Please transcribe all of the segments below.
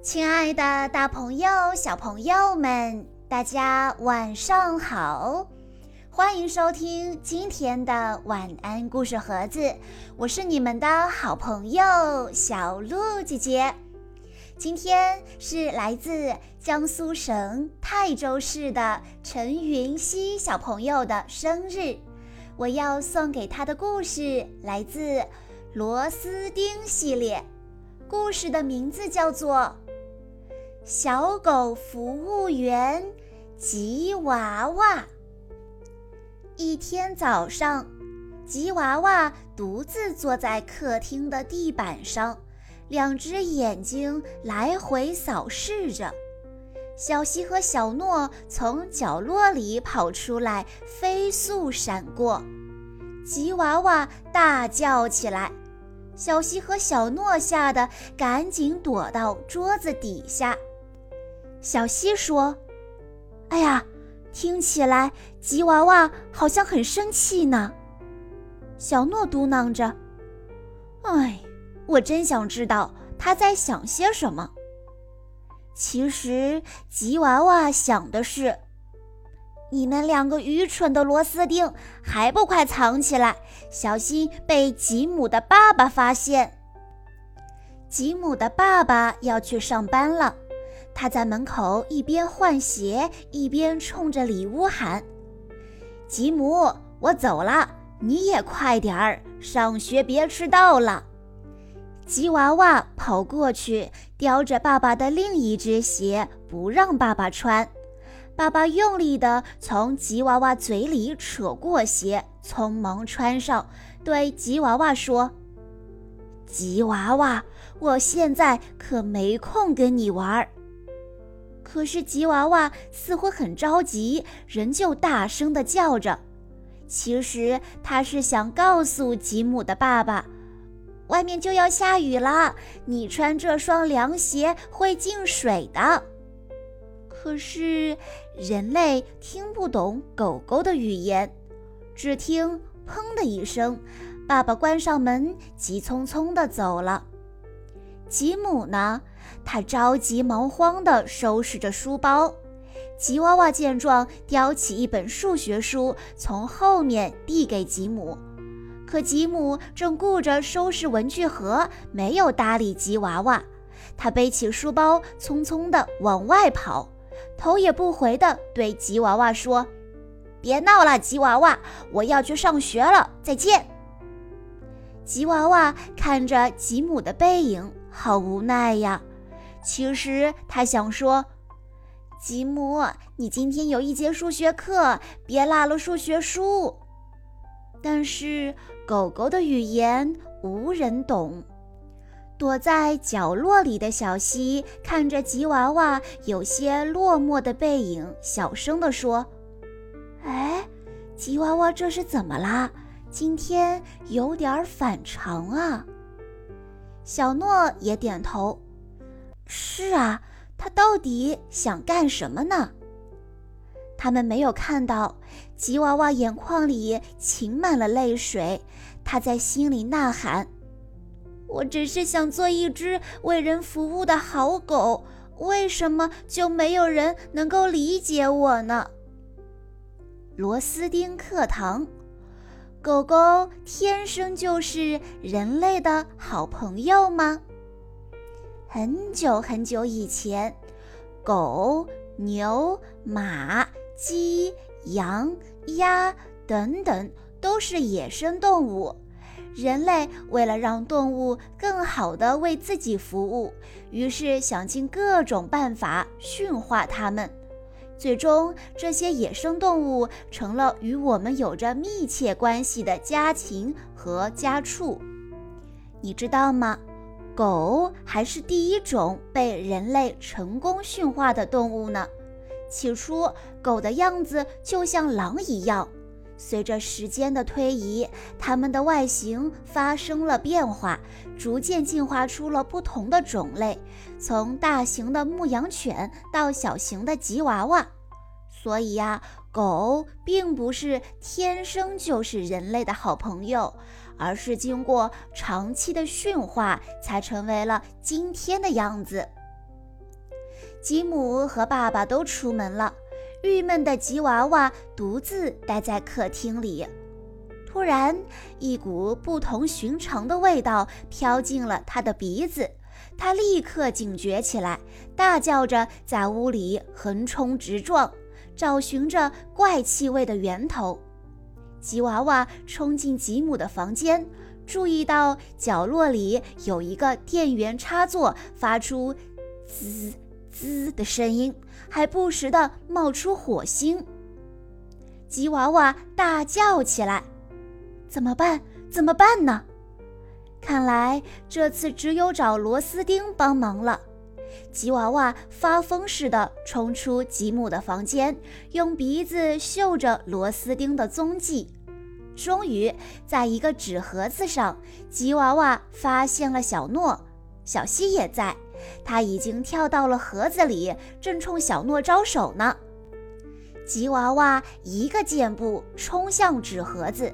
亲爱的，大朋友、小朋友们，大家晚上好！欢迎收听今天的晚安故事盒子，我是你们的好朋友小鹿姐姐。今天是来自江苏省泰州市的陈云熙小朋友的生日，我要送给他的故事来自《螺丝钉》系列，故事的名字叫做。小狗服务员吉娃娃。一天早上，吉娃娃独自坐在客厅的地板上，两只眼睛来回扫视着。小西和小诺从角落里跑出来，飞速闪过。吉娃娃大叫起来，小西和小诺吓得赶紧躲到桌子底下。小西说：“哎呀，听起来吉娃娃好像很生气呢。”小诺嘟囔着：“哎，我真想知道他在想些什么。”其实吉娃娃想的是：“你们两个愚蠢的螺丝钉，还不快藏起来，小心被吉姆的爸爸发现。”吉姆的爸爸要去上班了。他在门口一边换鞋，一边冲着里屋喊：“吉姆，我走了，你也快点儿上学，别迟到了。”吉娃娃跑过去，叼着爸爸的另一只鞋，不让爸爸穿。爸爸用力地从吉娃娃嘴里扯过鞋，匆忙穿上，对吉娃娃说：“吉娃娃，我现在可没空跟你玩。”可是吉娃娃似乎很着急，仍旧大声地叫着。其实他是想告诉吉姆的爸爸，外面就要下雨了，你穿这双凉鞋会进水的。可是人类听不懂狗狗的语言，只听“砰”的一声，爸爸关上门，急匆匆地走了。吉姆呢？他着急忙慌地收拾着书包。吉娃娃见状，叼起一本数学书，从后面递给吉姆。可吉姆正顾着收拾文具盒，没有搭理吉娃娃。他背起书包，匆匆地往外跑，头也不回地对吉娃娃说：“别闹了，吉娃娃，我要去上学了，再见。”吉娃娃看着吉姆的背影。好无奈呀！其实他想说：“吉姆，你今天有一节数学课，别落了数学书。”但是狗狗的语言无人懂。躲在角落里的小西看着吉娃娃有些落寞的背影，小声地说：“哎，吉娃娃这是怎么啦？今天有点反常啊。”小诺也点头。是啊，他到底想干什么呢？他们没有看到吉娃娃眼眶里噙满了泪水，他在心里呐喊：“我只是想做一只为人服务的好狗，为什么就没有人能够理解我呢？”螺丝钉课堂。狗狗天生就是人类的好朋友吗？很久很久以前，狗、牛、马、鸡、羊、鸭等等都是野生动物。人类为了让动物更好地为自己服务，于是想尽各种办法驯化它们。最终，这些野生动物成了与我们有着密切关系的家禽和家畜。你知道吗？狗还是第一种被人类成功驯化的动物呢。起初，狗的样子就像狼一样。随着时间的推移，它们的外形发生了变化，逐渐进化出了不同的种类，从大型的牧羊犬到小型的吉娃娃。所以呀，狗并不是天生就是人类的好朋友，而是经过长期的驯化才成为了今天的样子。吉姆和爸爸都出门了，郁闷的吉娃娃独自待在客厅里。突然，一股不同寻常的味道飘进了他的鼻子，他立刻警觉起来，大叫着在屋里横冲直撞，找寻着怪气味的源头。吉娃娃冲进吉姆的房间，注意到角落里有一个电源插座，发出滋滋的声音，还不时地冒出火星。吉娃娃大叫起来：“怎么办？怎么办呢？”看来这次只有找螺丝钉帮忙了。吉娃娃发疯似的冲出吉姆的房间，用鼻子嗅着螺丝钉的踪迹。终于，在一个纸盒子上，吉娃娃发现了小诺。小西也在，他已经跳到了盒子里，正冲小诺招手呢。吉娃娃一个箭步冲向纸盒子，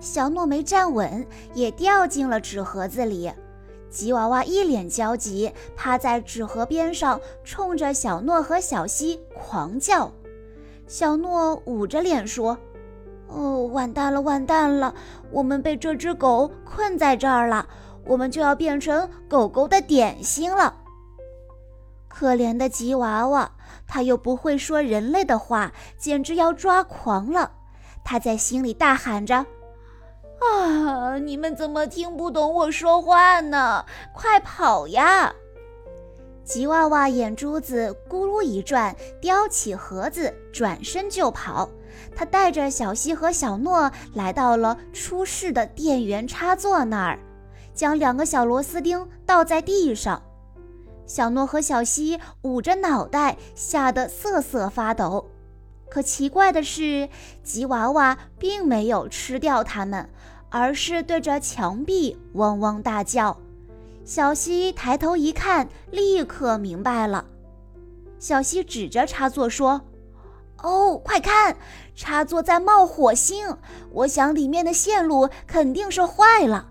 小诺没站稳，也掉进了纸盒子里。吉娃娃一脸焦急，趴在纸盒边上，冲着小诺和小西狂叫。小诺捂着脸说。哦，完蛋了，完蛋了！我们被这只狗困在这儿了，我们就要变成狗狗的点心了。可怜的吉娃娃，他又不会说人类的话，简直要抓狂了。他在心里大喊着：“啊，你们怎么听不懂我说话呢？快跑呀！”吉娃娃眼珠子咕噜一转，叼起盒子，转身就跑。他带着小西和小诺来到了出事的电源插座那儿，将两个小螺丝钉倒在地上。小诺和小西捂着脑袋，吓得瑟瑟发抖。可奇怪的是，吉娃娃并没有吃掉它们，而是对着墙壁汪汪大叫。小西抬头一看，立刻明白了。小西指着插座说。哦，快看，插座在冒火星！我想里面的线路肯定是坏了。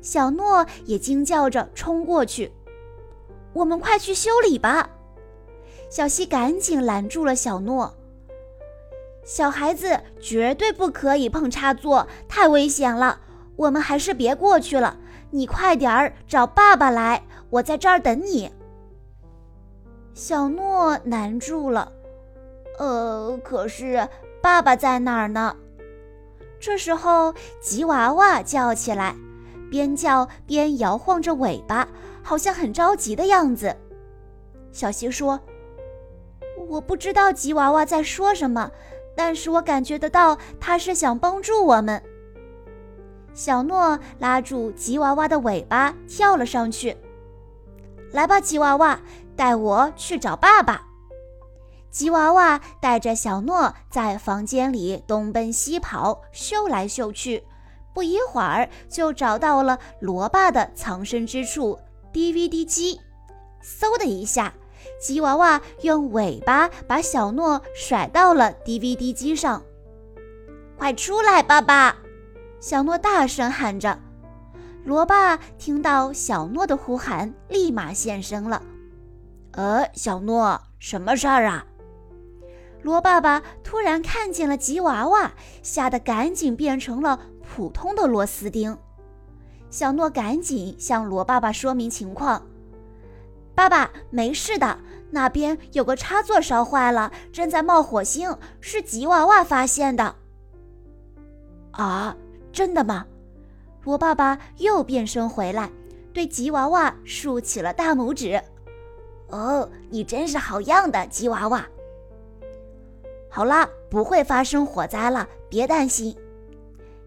小诺也惊叫着冲过去，我们快去修理吧！小西赶紧拦住了小诺。小孩子绝对不可以碰插座，太危险了。我们还是别过去了。你快点儿找爸爸来，我在这儿等你。小诺难住了。呃，可是爸爸在哪儿呢？这时候，吉娃娃叫起来，边叫边摇晃着尾巴，好像很着急的样子。小希说：“我不知道吉娃娃在说什么，但是我感觉得到他是想帮助我们。”小诺拉住吉娃娃的尾巴，跳了上去。“来吧，吉娃娃，带我去找爸爸。”吉娃娃带着小诺在房间里东奔西跑，嗅来嗅去，不一会儿就找到了罗爸的藏身之处 ——DVD 机。嗖的一下，吉娃娃用尾巴把小诺甩到了 DVD 机上。快出来，爸爸！小诺大声喊着。罗爸听到小诺的呼喊，立马现身了。呃，小诺，什么事儿啊？罗爸爸突然看见了吉娃娃，吓得赶紧变成了普通的螺丝钉。小诺赶紧向罗爸爸说明情况：“爸爸，没事的，那边有个插座烧坏了，正在冒火星，是吉娃娃发现的。”啊，真的吗？罗爸爸又变身回来，对吉娃娃竖起了大拇指。“哦，你真是好样的，吉娃娃！”好啦，不会发生火灾了，别担心。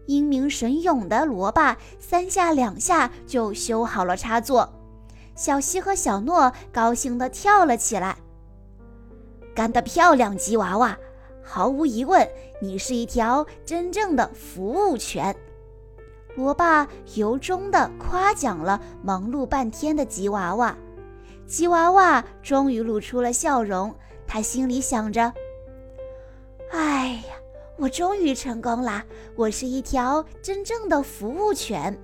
英明神勇的罗爸三下两下就修好了插座，小西和小诺高兴地跳了起来。干得漂亮，吉娃娃！毫无疑问，你是一条真正的服务犬。罗爸由衷地夸奖了忙碌半天的吉娃娃。吉娃娃终于露出了笑容，他心里想着。哎呀，我终于成功啦！我是一条真正的服务犬。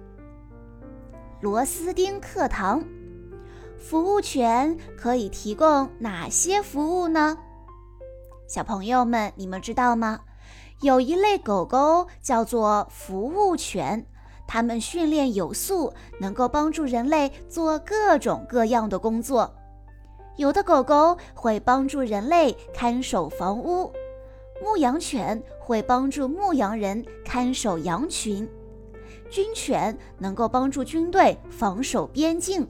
螺丝钉课堂，服务犬可以提供哪些服务呢？小朋友们，你们知道吗？有一类狗狗叫做服务犬，它们训练有素，能够帮助人类做各种各样的工作。有的狗狗会帮助人类看守房屋，牧羊犬会帮助牧羊人看守羊群，军犬能够帮助军队防守边境。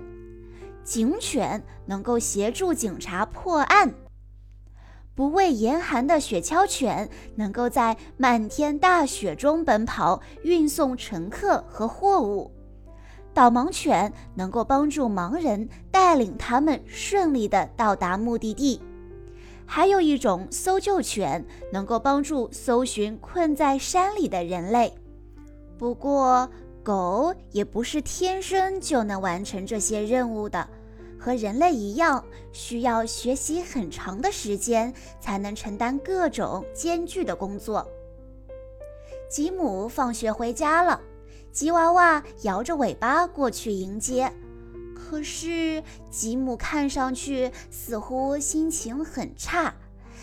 警犬能够协助警察破案，不畏严寒的雪橇犬能够在漫天大雪中奔跑，运送乘客和货物。导盲犬能够帮助盲人，带领他们顺利地到达目的地。还有一种搜救犬能够帮助搜寻困在山里的人类。不过，狗也不是天生就能完成这些任务的，和人类一样，需要学习很长的时间才能承担各种艰巨的工作。吉姆放学回家了，吉娃娃摇着尾巴过去迎接，可是吉姆看上去似乎心情很差，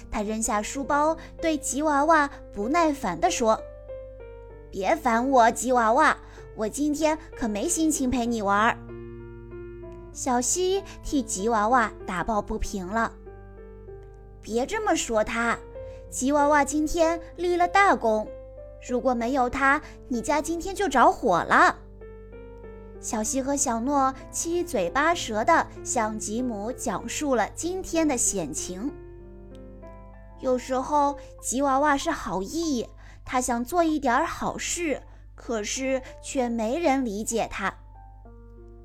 他扔下书包，对吉娃娃不耐烦地说：“别烦我，吉娃娃。”我今天可没心情陪你玩。小西替吉娃娃打抱不平了。别这么说他，吉娃娃今天立了大功，如果没有他，你家今天就着火了。小西和小诺七嘴八舌地向吉姆讲述了今天的险情。有时候吉娃娃是好意，他想做一点好事。可是却没人理解他。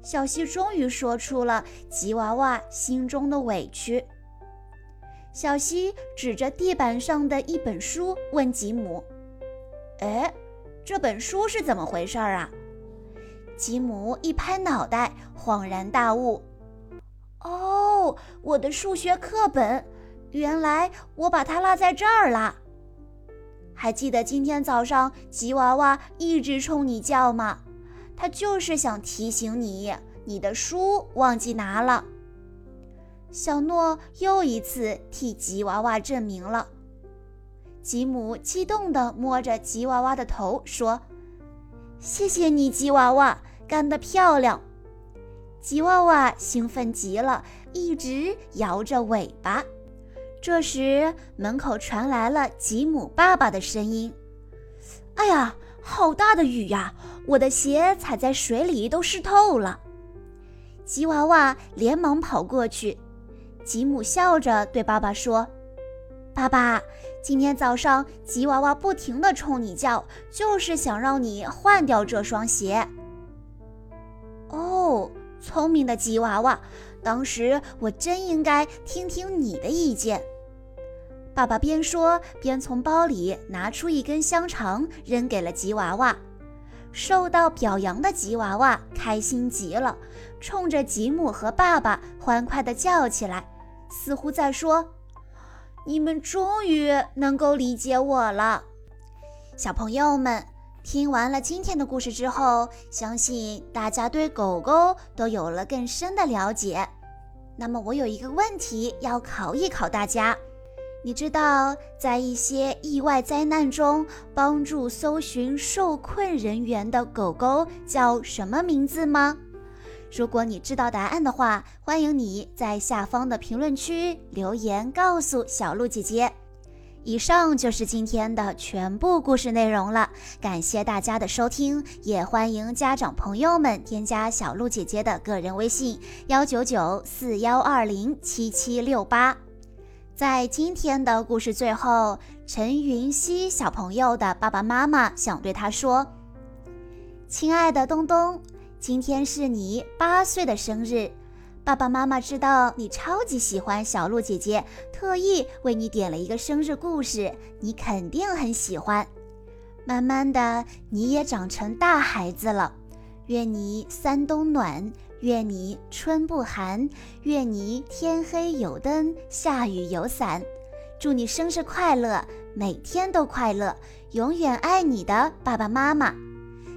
小西终于说出了吉娃娃心中的委屈。小西指着地板上的一本书问吉姆：“哎，这本书是怎么回事啊？”吉姆一拍脑袋，恍然大悟：“哦，我的数学课本，原来我把它落在这儿了。”还记得今天早上吉娃娃一直冲你叫吗？他就是想提醒你，你的书忘记拿了。小诺又一次替吉娃娃证明了。吉姆激动地摸着吉娃娃的头说：“谢谢你，吉娃娃，干得漂亮！”吉娃娃兴奋极了，一直摇着尾巴。这时，门口传来了吉姆爸爸的声音：“哎呀，好大的雨呀！我的鞋踩在水里都湿透了。”吉娃娃连忙跑过去。吉姆笑着对爸爸说：“爸爸，今天早上吉娃娃不停地冲你叫，就是想让你换掉这双鞋。”哦，聪明的吉娃娃，当时我真应该听听你的意见。爸爸边说边从包里拿出一根香肠，扔给了吉娃娃。受到表扬的吉娃娃开心极了，冲着吉姆和爸爸欢快地叫起来，似乎在说：“你们终于能够理解我了。”小朋友们听完了今天的故事之后，相信大家对狗狗都有了更深的了解。那么，我有一个问题要考一考大家。你知道，在一些意外灾难中帮助搜寻受困人员的狗狗叫什么名字吗？如果你知道答案的话，欢迎你在下方的评论区留言告诉小鹿姐姐。以上就是今天的全部故事内容了，感谢大家的收听，也欢迎家长朋友们添加小鹿姐姐的个人微信：幺九九四幺二零七七六八。在今天的故事最后，陈云熙小朋友的爸爸妈妈想对他说：“亲爱的东东，今天是你八岁的生日，爸爸妈妈知道你超级喜欢小鹿姐姐，特意为你点了一个生日故事，你肯定很喜欢。慢慢的，你也长成大孩子了，愿你三冬暖。”愿你春不寒，愿你天黑有灯，下雨有伞。祝你生日快乐，每天都快乐，永远爱你的爸爸妈妈。